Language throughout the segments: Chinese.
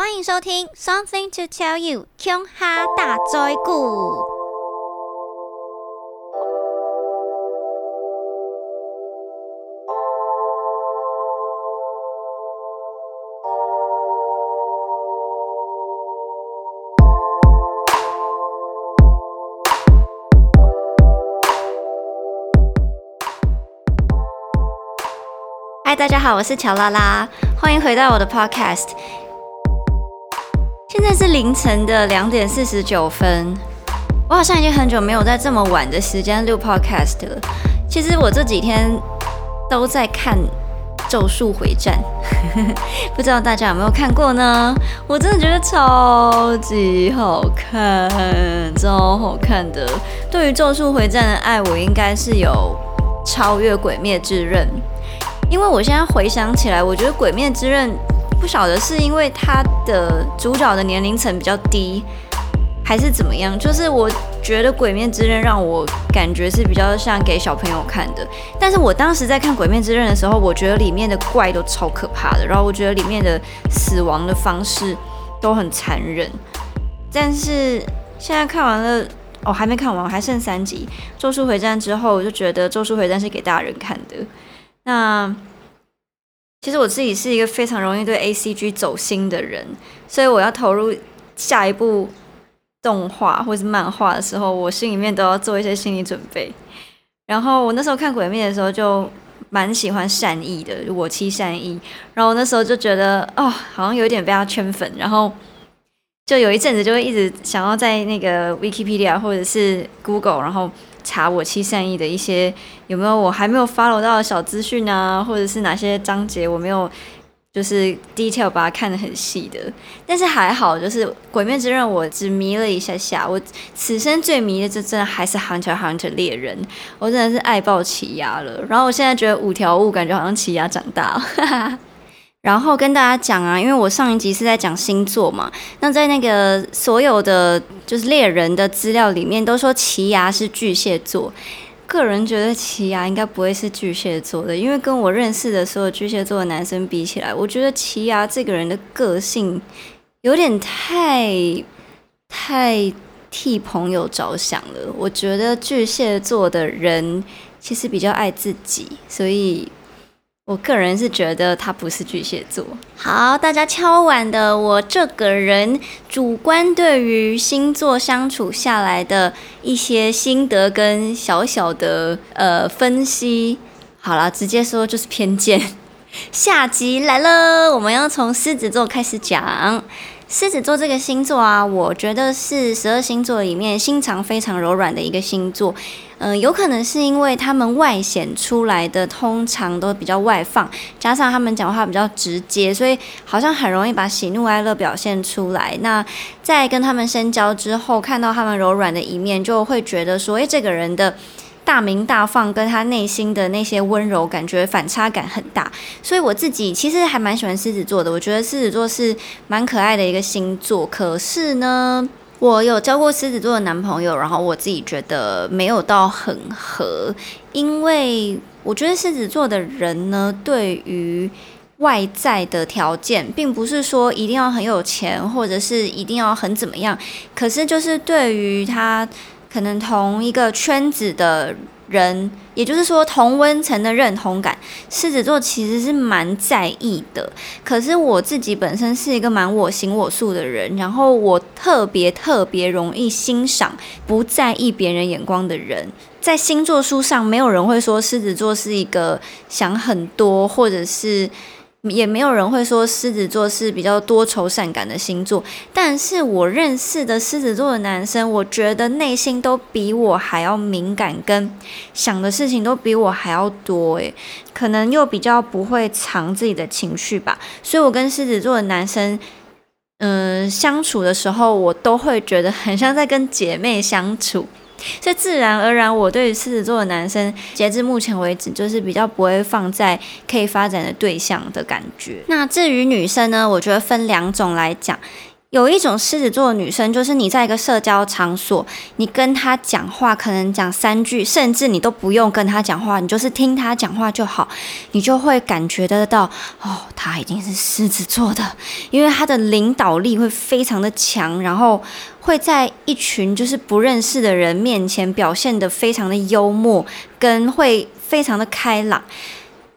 欢迎收听《Something to Tell You》琼哈大灾故。嗨，大家好，我是乔拉拉，欢迎回到我的 Podcast。现在是凌晨的两点四十九分，我好像已经很久没有在这么晚的时间录 Podcast 了。其实我这几天都在看《咒术回战》，不知道大家有没有看过呢？我真的觉得超级好看，超好看的。对于《咒术回战》的爱，我应该是有超越《鬼灭之刃》。因为我现在回想起来，我觉得《鬼灭之刃》不晓得是因为它的主角的年龄层比较低，还是怎么样。就是我觉得《鬼面之刃》让我感觉是比较像给小朋友看的。但是我当时在看《鬼面之刃》的时候，我觉得里面的怪都超可怕的，然后我觉得里面的死亡的方式都很残忍。但是现在看完了，哦，还没看完，还剩三集《咒术回战》之后，我就觉得《咒术回战》是给大人看的。那其实我自己是一个非常容易对 A C G 走心的人，所以我要投入下一部动画或是漫画的时候，我心里面都要做一些心理准备。然后我那时候看《鬼灭》的时候，就蛮喜欢善意的，我妻善意。然后我那时候就觉得，哦，好像有点被他圈粉，然后就有一阵子就会一直想要在那个 Wikipedia 或者是 Google，然后。查我七善意的一些有没有我还没有 follow 到的小资讯啊，或者是哪些章节我没有就是 detail 把它看得很细的，但是还好，就是《鬼灭之刃》我只迷了一下下，我此生最迷的就真的还是 Hunter Hunter 猎人，我真的是爱爆奇牙了。然后我现在觉得五条悟感觉好像奇牙长大了。然后跟大家讲啊，因为我上一集是在讲星座嘛，那在那个所有的就是猎人的资料里面，都说奇牙是巨蟹座。个人觉得奇牙应该不会是巨蟹座的，因为跟我认识的所有巨蟹座的男生比起来，我觉得奇牙这个人的个性有点太太替朋友着想了。我觉得巨蟹座的人其实比较爱自己，所以。我个人是觉得他不是巨蟹座。好，大家敲碗的，我这个人主观对于星座相处下来的一些心得跟小小的呃分析，好了，直接说就是偏见。下集来了，我们要从狮子座开始讲。狮子座这个星座啊，我觉得是十二星座里面心肠非常柔软的一个星座。嗯，有可能是因为他们外显出来的通常都比较外放，加上他们讲话比较直接，所以好像很容易把喜怒哀乐表现出来。那在跟他们深交之后，看到他们柔软的一面，就会觉得说，诶，这个人的。大明大放跟他内心的那些温柔，感觉反差感很大，所以我自己其实还蛮喜欢狮子座的。我觉得狮子座是蛮可爱的一个星座。可是呢，我有交过狮子座的男朋友，然后我自己觉得没有到很合，因为我觉得狮子座的人呢，对于外在的条件，并不是说一定要很有钱，或者是一定要很怎么样，可是就是对于他。可能同一个圈子的人，也就是说同温层的认同感，狮子座其实是蛮在意的。可是我自己本身是一个蛮我行我素的人，然后我特别特别容易欣赏不在意别人眼光的人。在星座书上，没有人会说狮子座是一个想很多，或者是。也没有人会说狮子座是比较多愁善感的星座，但是我认识的狮子座的男生，我觉得内心都比我还要敏感，跟想的事情都比我还要多，诶，可能又比较不会藏自己的情绪吧，所以我跟狮子座的男生，嗯，相处的时候，我都会觉得很像在跟姐妹相处。所以自然而然，我对于狮子座的男生，截至目前为止，就是比较不会放在可以发展的对象的感觉。那至于女生呢，我觉得分两种来讲，有一种狮子座的女生，就是你在一个社交场所，你跟她讲话，可能讲三句，甚至你都不用跟她讲话，你就是听她讲话就好，你就会感觉得到，哦，她一定是狮子座的，因为她的领导力会非常的强，然后会在一群就是不认识的人面前表现得非常的幽默，跟会非常的开朗。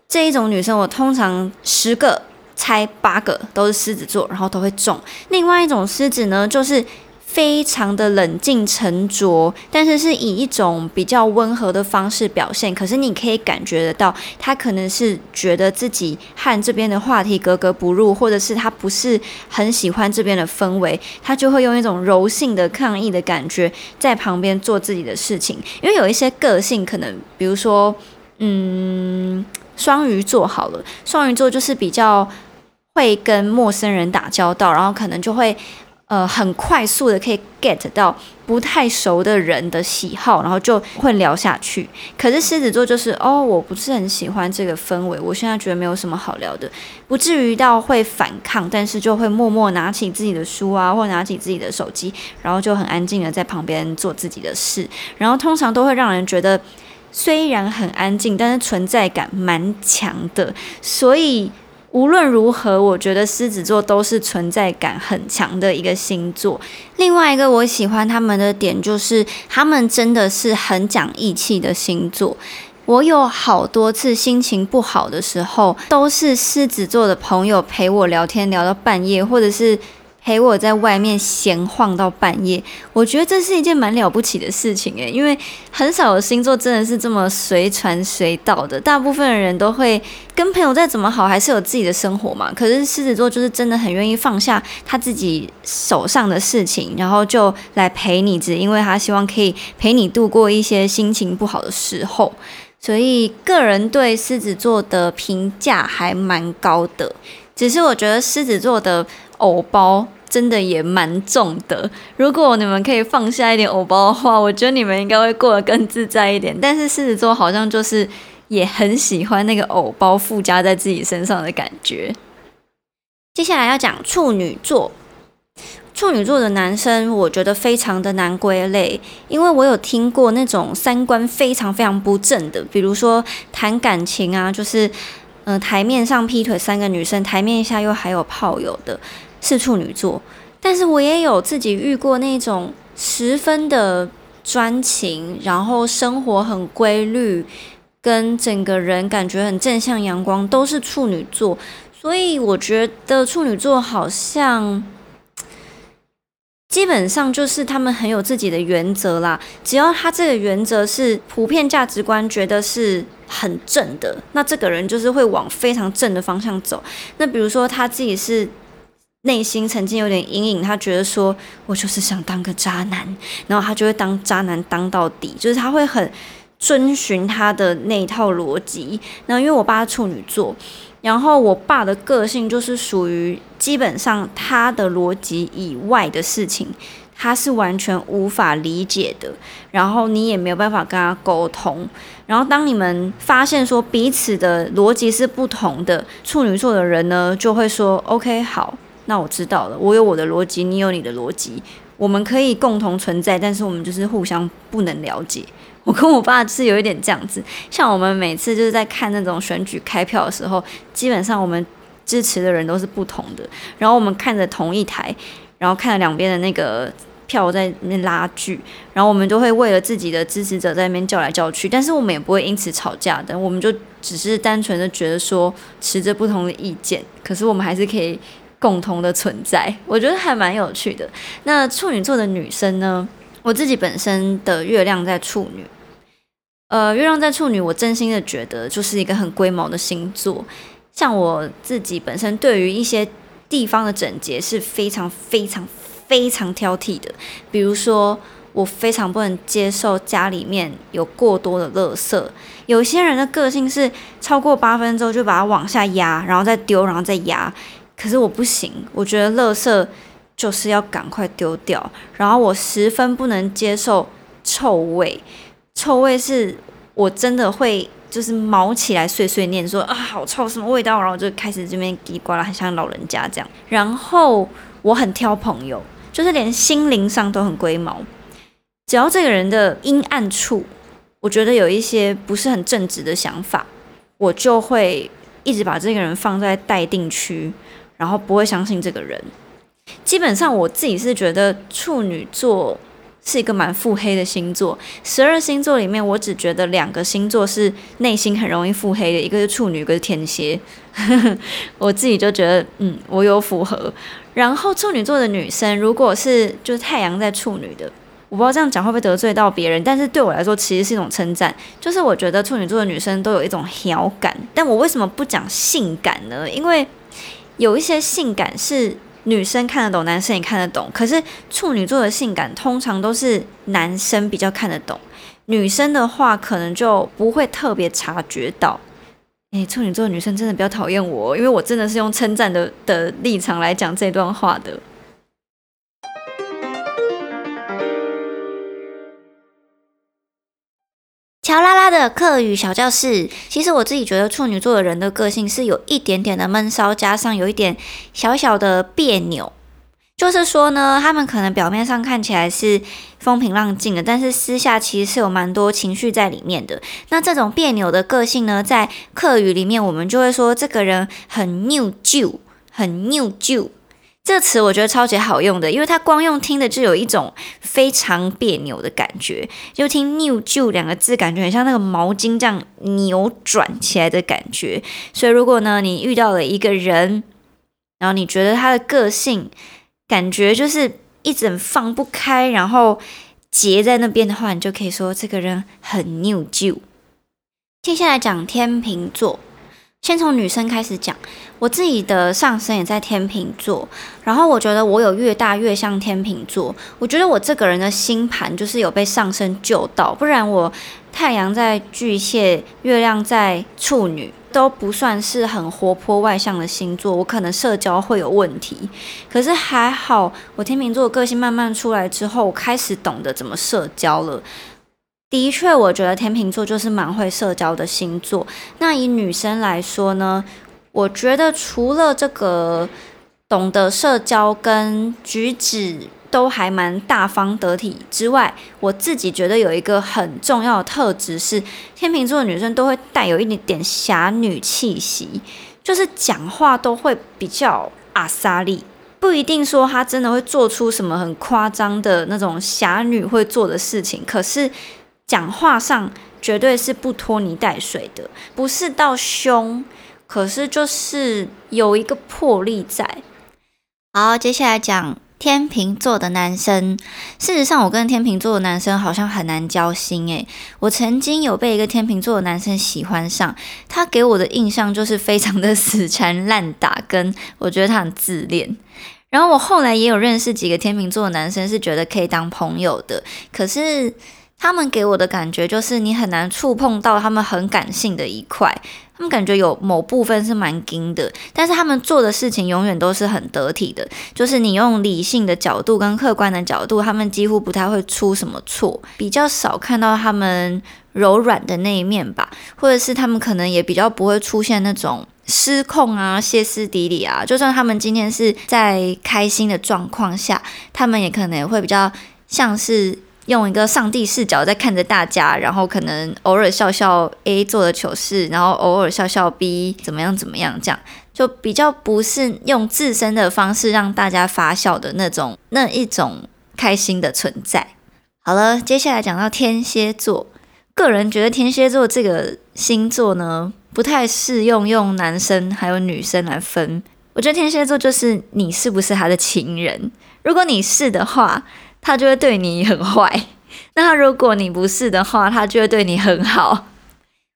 这一种女生，我通常十个。猜八个都是狮子座，然后都会中。另外一种狮子呢，就是非常的冷静沉着，但是是以一种比较温和的方式表现。可是你可以感觉得到，他可能是觉得自己和这边的话题格格不入，或者是他不是很喜欢这边的氛围，他就会用一种柔性的抗议的感觉，在旁边做自己的事情。因为有一些个性，可能比如说，嗯。双鱼座好了，双鱼座就是比较会跟陌生人打交道，然后可能就会呃很快速的可以 get 到不太熟的人的喜好，然后就会聊下去。可是狮子座就是哦，我不是很喜欢这个氛围，我现在觉得没有什么好聊的，不至于到会反抗，但是就会默默拿起自己的书啊，或拿起自己的手机，然后就很安静的在旁边做自己的事，然后通常都会让人觉得。虽然很安静，但是存在感蛮强的。所以无论如何，我觉得狮子座都是存在感很强的一个星座。另外一个我喜欢他们的点就是，他们真的是很讲义气的星座。我有好多次心情不好的时候，都是狮子座的朋友陪我聊天聊到半夜，或者是。陪我在外面闲晃到半夜，我觉得这是一件蛮了不起的事情诶，因为很少有星座真的是这么随传随到的。大部分的人都会跟朋友再怎么好，还是有自己的生活嘛。可是狮子座就是真的很愿意放下他自己手上的事情，然后就来陪你，只因为他希望可以陪你度过一些心情不好的时候。所以个人对狮子座的评价还蛮高的，只是我觉得狮子座的。藕包真的也蛮重的，如果你们可以放下一点藕包的话，我觉得你们应该会过得更自在一点。但是狮子座好像就是也很喜欢那个藕包附加在自己身上的感觉。接下来要讲处女座，处女座的男生我觉得非常的难归类，因为我有听过那种三观非常非常不正的，比如说谈感情啊，就是嗯台面上劈腿三个女生，台面下又还有炮友的。是处女座，但是我也有自己遇过那种十分的专情，然后生活很规律，跟整个人感觉很正向阳光，都是处女座。所以我觉得处女座好像基本上就是他们很有自己的原则啦。只要他这个原则是普遍价值观觉得是很正的，那这个人就是会往非常正的方向走。那比如说他自己是。内心曾经有点阴影，他觉得说我就是想当个渣男，然后他就会当渣男当到底，就是他会很遵循他的那一套逻辑。然后因为我爸处女座，然后我爸的个性就是属于基本上他的逻辑以外的事情，他是完全无法理解的，然后你也没有办法跟他沟通。然后当你们发现说彼此的逻辑是不同的，处女座的人呢就会说 OK 好。那我知道了，我有我的逻辑，你有你的逻辑，我们可以共同存在，但是我们就是互相不能了解。我跟我爸是有一点这样子，像我们每次就是在看那种选举开票的时候，基本上我们支持的人都是不同的，然后我们看着同一台，然后看着两边的那个票在那边拉锯，然后我们就会为了自己的支持者在那边叫来叫去，但是我们也不会因此吵架的，我们就只是单纯的觉得说持着不同的意见，可是我们还是可以。共同的存在，我觉得还蛮有趣的。那处女座的女生呢？我自己本身的月亮在处女，呃，月亮在处女，我真心的觉得就是一个很龟毛的星座。像我自己本身对于一些地方的整洁是非常非常非常挑剔的。比如说，我非常不能接受家里面有过多的垃圾。有些人的个性是超过八分钟就把它往下压，然后再丢，然后再压。可是我不行，我觉得垃圾就是要赶快丢掉。然后我十分不能接受臭味，臭味是我真的会就是毛起来碎碎念说啊好臭什么味道，然后就开始这边叽呱啦，很像老人家这样。然后我很挑朋友，就是连心灵上都很龟毛。只要这个人的阴暗处，我觉得有一些不是很正直的想法，我就会一直把这个人放在待定区，然后不会相信这个人。基本上我自己是觉得处女座是一个蛮腹黑的星座。十二星座里面，我只觉得两个星座是内心很容易腹黑的，一个是处女，一个是天蝎。我自己就觉得，嗯，我有符合。然后处女座的女生，如果是就是太阳在处女的。我不知道这样讲会不会得罪到别人，但是对我来说其实是一种称赞。就是我觉得处女座的女生都有一种好感，但我为什么不讲性感呢？因为有一些性感是女生看得懂，男生也看得懂。可是处女座的性感通常都是男生比较看得懂，女生的话可能就不会特别察觉到。诶，处女座女生真的比较讨厌我，因为我真的是用称赞的的立场来讲这段话的。乔拉拉的课语小教室，其实我自己觉得处女座的人的个性是有一点点的闷骚，加上有一点小小的别扭。就是说呢，他们可能表面上看起来是风平浪静的，但是私下其实是有蛮多情绪在里面的。那这种别扭的个性呢，在课语里面，我们就会说这个人很拗旧，很拗旧。这个词我觉得超级好用的，因为它光用听的就有一种非常别扭的感觉，就听 “new 旧”两个字，感觉很像那个毛巾这样扭转起来的感觉。所以如果呢，你遇到了一个人，然后你觉得他的个性感觉就是一整放不开，然后结在那边的话，你就可以说这个人很 new 旧。接下来讲天秤座。先从女生开始讲，我自己的上升也在天秤座，然后我觉得我有越大越像天秤座。我觉得我这个人的星盘就是有被上升救到，不然我太阳在巨蟹，月亮在处女，都不算是很活泼外向的星座，我可能社交会有问题。可是还好，我天秤座的个性慢慢出来之后，我开始懂得怎么社交了。的确，我觉得天秤座就是蛮会社交的星座。那以女生来说呢，我觉得除了这个懂得社交跟举止都还蛮大方得体之外，我自己觉得有一个很重要的特质是，天秤座的女生都会带有一点点侠女气息，就是讲话都会比较阿莎利，不一定说她真的会做出什么很夸张的那种侠女会做的事情，可是。讲话上绝对是不拖泥带水的，不是到凶，可是就是有一个魄力在。好，接下来讲天秤座的男生。事实上，我跟天秤座的男生好像很难交心诶。我曾经有被一个天秤座的男生喜欢上，他给我的印象就是非常的死缠烂打，跟我觉得他很自恋。然后我后来也有认识几个天秤座的男生，是觉得可以当朋友的，可是。他们给我的感觉就是，你很难触碰到他们很感性的一块。他们感觉有某部分是蛮硬的，但是他们做的事情永远都是很得体的。就是你用理性的角度跟客观的角度，他们几乎不太会出什么错，比较少看到他们柔软的那一面吧。或者是他们可能也比较不会出现那种失控啊、歇斯底里啊。就算他们今天是在开心的状况下，他们也可能也会比较像是。用一个上帝视角在看着大家，然后可能偶尔笑笑 A 做的糗事，然后偶尔笑笑 B 怎么样怎么样，这样就比较不是用自身的方式让大家发笑的那种那一种开心的存在。好了，接下来讲到天蝎座，个人觉得天蝎座这个星座呢，不太适用用男生还有女生来分。我觉得天蝎座就是你是不是他的情人，如果你是的话。他就会对你很坏，那他如果你不是的话，他就会对你很好。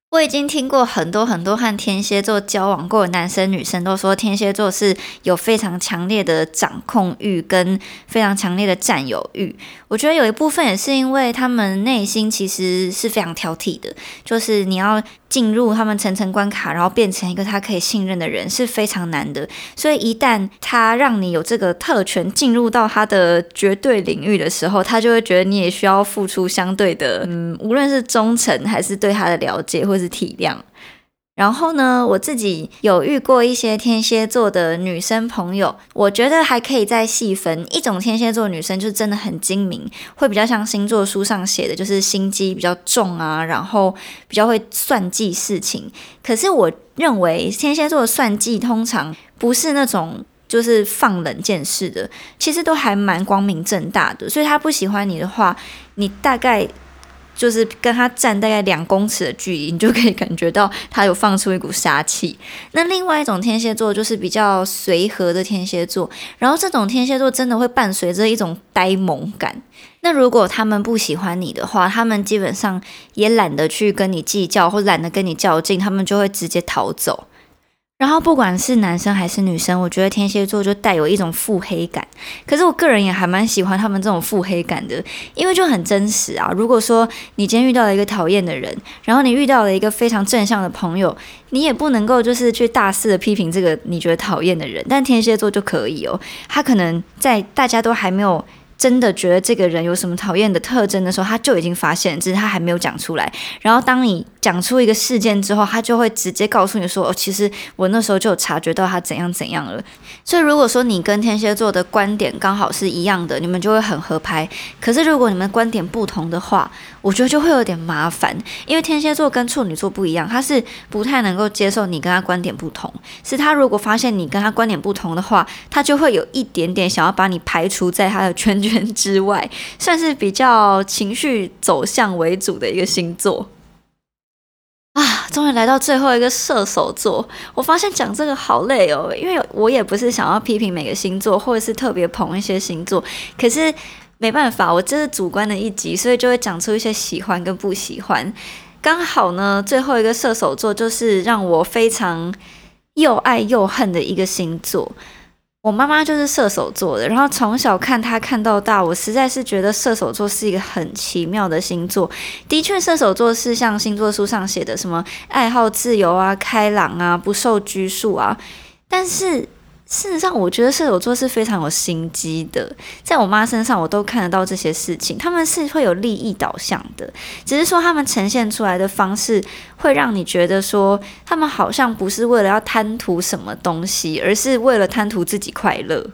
我已经听过很多很多和天蝎座交往过的男生女生都说，天蝎座是有非常强烈的掌控欲跟非常强烈的占有欲。我觉得有一部分也是因为他们内心其实是非常挑剔的，就是你要进入他们层层关卡，然后变成一个他可以信任的人是非常难的。所以一旦他让你有这个特权进入到他的绝对领域的时候，他就会觉得你也需要付出相对的，嗯，无论是忠诚还是对他的了解或。是体谅，然后呢，我自己有遇过一些天蝎座的女生朋友，我觉得还可以再细分。一种天蝎座女生就是真的很精明，会比较像星座书上写的，就是心机比较重啊，然后比较会算计事情。可是我认为天蝎座的算计通常不是那种就是放冷箭式的，其实都还蛮光明正大的。所以他不喜欢你的话，你大概。就是跟他站大概两公尺的距离，你就可以感觉到他有放出一股杀气。那另外一种天蝎座就是比较随和的天蝎座，然后这种天蝎座真的会伴随着一种呆萌感。那如果他们不喜欢你的话，他们基本上也懒得去跟你计较，或懒得跟你较劲，他们就会直接逃走。然后不管是男生还是女生，我觉得天蝎座就带有一种腹黑感。可是我个人也还蛮喜欢他们这种腹黑感的，因为就很真实啊。如果说你今天遇到了一个讨厌的人，然后你遇到了一个非常正向的朋友，你也不能够就是去大肆的批评这个你觉得讨厌的人，但天蝎座就可以哦。他可能在大家都还没有。真的觉得这个人有什么讨厌的特征的时候，他就已经发现，只是他还没有讲出来。然后当你讲出一个事件之后，他就会直接告诉你说：“哦，其实我那时候就有察觉到他怎样怎样了。”所以如果说你跟天蝎座的观点刚好是一样的，你们就会很合拍。可是如果你们观点不同的话，我觉得就会有点麻烦，因为天蝎座跟处女座不一样，他是不太能够接受你跟他观点不同。是他如果发现你跟他观点不同的话，他就会有一点点想要把你排除在他的圈。圈之外，算是比较情绪走向为主的一个星座啊！终于来到最后一个射手座，我发现讲这个好累哦，因为我也不是想要批评每个星座，或者是特别捧一些星座，可是没办法，我这是主观的一集，所以就会讲出一些喜欢跟不喜欢。刚好呢，最后一个射手座就是让我非常又爱又恨的一个星座。我妈妈就是射手座的，然后从小看她看到大，我实在是觉得射手座是一个很奇妙的星座。的确，射手座是像星座书上写的什么爱好自由啊、开朗啊、不受拘束啊，但是。事实上，我觉得射手座是非常有心机的，在我妈身上我都看得到这些事情。他们是会有利益导向的，只是说他们呈现出来的方式会让你觉得说，他们好像不是为了要贪图什么东西，而是为了贪图自己快乐。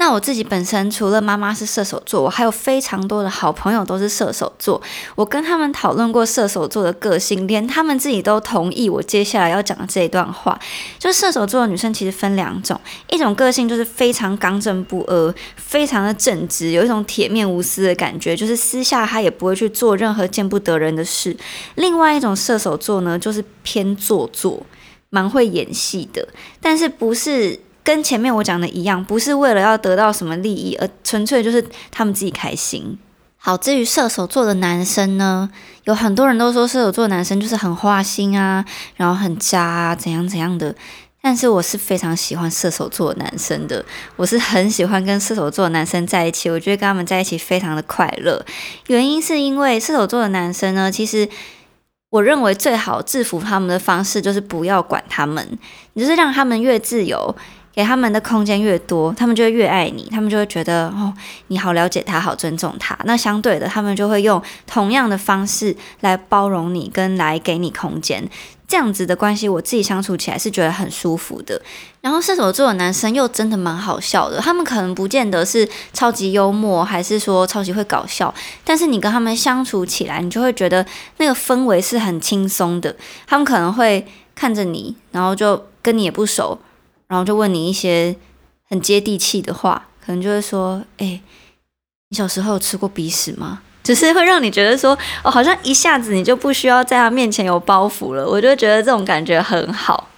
那我自己本身除了妈妈是射手座，我还有非常多的好朋友都是射手座。我跟他们讨论过射手座的个性，连他们自己都同意我接下来要讲的这一段话。就射手座的女生其实分两种，一种个性就是非常刚正不阿，非常的正直，有一种铁面无私的感觉，就是私下她也不会去做任何见不得人的事。另外一种射手座呢，就是偏做作，蛮会演戏的，但是不是。跟前面我讲的一样，不是为了要得到什么利益，而纯粹就是他们自己开心。好，至于射手座的男生呢，有很多人都说射手座男生就是很花心啊，然后很渣啊，怎样怎样的。但是我是非常喜欢射手座男生的，我是很喜欢跟射手座男生在一起，我觉得跟他们在一起非常的快乐。原因是因为射手座的男生呢，其实我认为最好制服他们的方式就是不要管他们，你就是让他们越自由。给他们的空间越多，他们就会越爱你，他们就会觉得哦，你好了解他，好尊重他。那相对的，他们就会用同样的方式来包容你，跟来给你空间。这样子的关系，我自己相处起来是觉得很舒服的。然后射手座的男生又真的蛮好笑的，他们可能不见得是超级幽默，还是说超级会搞笑，但是你跟他们相处起来，你就会觉得那个氛围是很轻松的。他们可能会看着你，然后就跟你也不熟。然后就问你一些很接地气的话，可能就会说：“哎，你小时候有吃过鼻屎吗？”只是会让你觉得说：“哦，好像一下子你就不需要在他面前有包袱了。”我就觉得这种感觉很好。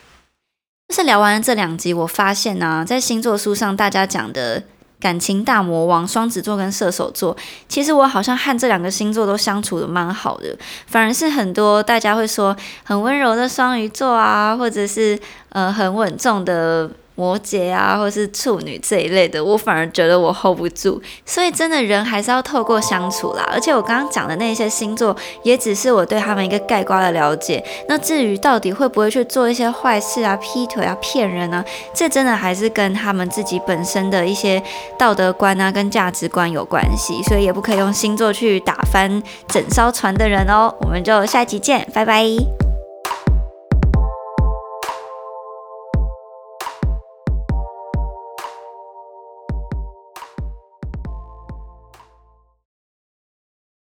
就是聊完了这两集，我发现呢，在星座书上大家讲的感情大魔王双子座跟射手座，其实我好像和这两个星座都相处的蛮好的，反而是很多大家会说很温柔的双鱼座啊，或者是呃很稳重的。摩羯啊，或是处女这一类的，我反而觉得我 hold 不住，所以真的人还是要透过相处啦。而且我刚刚讲的那些星座，也只是我对他们一个概括的了解。那至于到底会不会去做一些坏事啊、劈腿啊、骗人呢？这真的还是跟他们自己本身的一些道德观啊、跟价值观有关系。所以也不可以用星座去打翻整艘船的人哦。我们就下期见，拜拜。